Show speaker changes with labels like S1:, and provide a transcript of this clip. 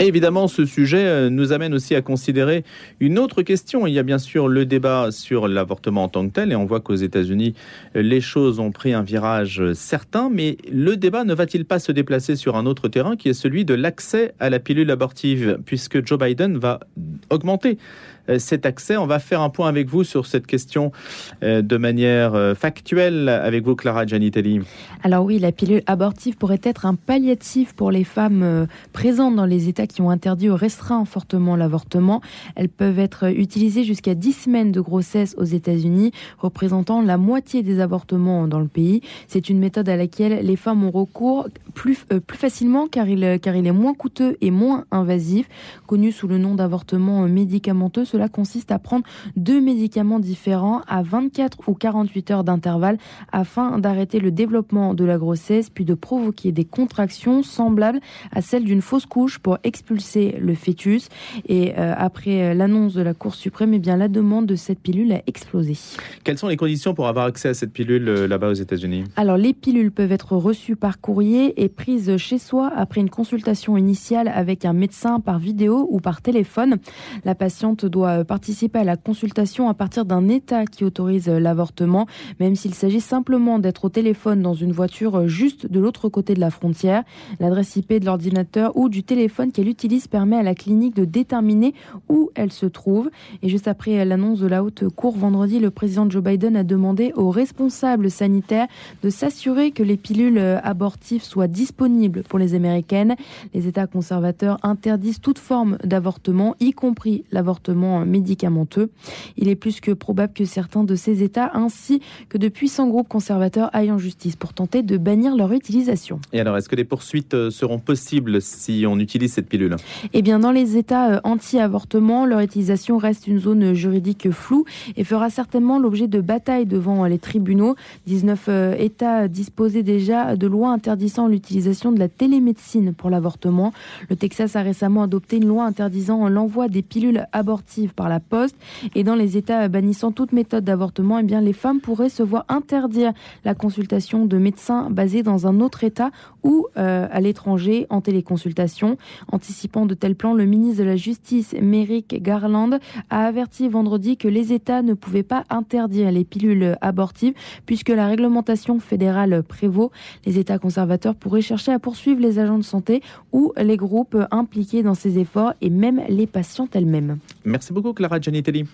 S1: évidemment, ce sujet euh, nous amène aussi à considérer une autre question. Il y a bien sûr le débat sur l'avortement en tant que tel, et on voit qu'aux États-Unis, les choses ont pris un virage certain, mais le débat ne va-t-il pas se déplacer sur un autre terrain qui est celui de l'accès à la pilule abortive, puisque Joe Biden va augmenter euh, cet accès. On va faire un point avec vous sur cette question euh, de manière euh, factuelle avec vous, Clara Gianitelli.
S2: Alors oui, la pilule abortive pourrait être un palliatif pour les femmes présentes dans les États qui ont interdit ou restreint fortement l'avortement. Elles peuvent être utilisées jusqu'à 10 semaines de grossesse aux États-Unis, représentant la moitié des avortements dans le pays. C'est une méthode à laquelle les femmes ont recours plus, plus facilement car il, car il est moins coûteux et moins invasif, connu sous le nom d'avortement médicamenteux cela consiste à prendre deux médicaments différents à 24 ou 48 heures d'intervalle afin d'arrêter le développement de la grossesse puis de provoquer des contractions semblables à celles d'une fausse couche pour expulser le fœtus. Et euh, après euh, l'annonce de la Cour suprême, eh bien, la demande de cette pilule a explosé.
S1: Quelles sont les conditions pour avoir accès à cette pilule euh, là-bas aux États-Unis?
S2: Alors, les pilules peuvent être reçues par courrier et prises chez soi après une consultation initiale avec un médecin par vidéo ou par téléphone. La patiente doit participer à la consultation à partir d'un État qui autorise l'avortement, même s'il s'agit simplement d'être au téléphone dans une voiture juste de l'autre côté de la frontière. L'adresse IP de l'ordinateur ou du téléphone qu'elle utilise permet à la clinique de déterminer où elle se trouve. Et juste après l'annonce de la haute cour vendredi, le président Joe Biden a demandé aux responsables sanitaires de s'assurer que les pilules abortives soient disponibles pour les Américaines. Les États conservateurs interdisent toute forme d'avortement, y compris l'avortement médicamenteux. Il est plus que probable que certains de ces États ainsi que de puissants groupes conservateurs aillent en justice pour tenter de bannir leur utilisation.
S1: Et alors, est-ce que des poursuites euh, seront possibles si on utilise cette pilule?
S2: Eh bien, dans les États euh, anti-avortement, leur utilisation reste une zone juridique floue et fera certainement l'objet de batailles devant les tribunaux. 19 euh, États disposaient déjà de lois interdisant l'utilisation de la télémédecine pour l'avortement. Le Texas a récemment adopté une loi interdisant l'envoi des pilules abortives par la poste. Et dans les États bannissant toute méthode d'avortement, eh les femmes pourraient se voir interdire la consultation de médecins basés dans un autre État ou euh, à l'étranger en téléconsultation. Anticipant de tels plans, le ministre de la Justice, Merrick Garland, a averti vendredi que les États ne pouvaient pas interdire les pilules abortives puisque la réglementation fédérale prévaut. Les États conservateurs pourraient chercher à poursuivre les agents de santé ou les groupes impliqués dans ces efforts et même les patientes
S1: Merci beaucoup. Clara Gianitelli.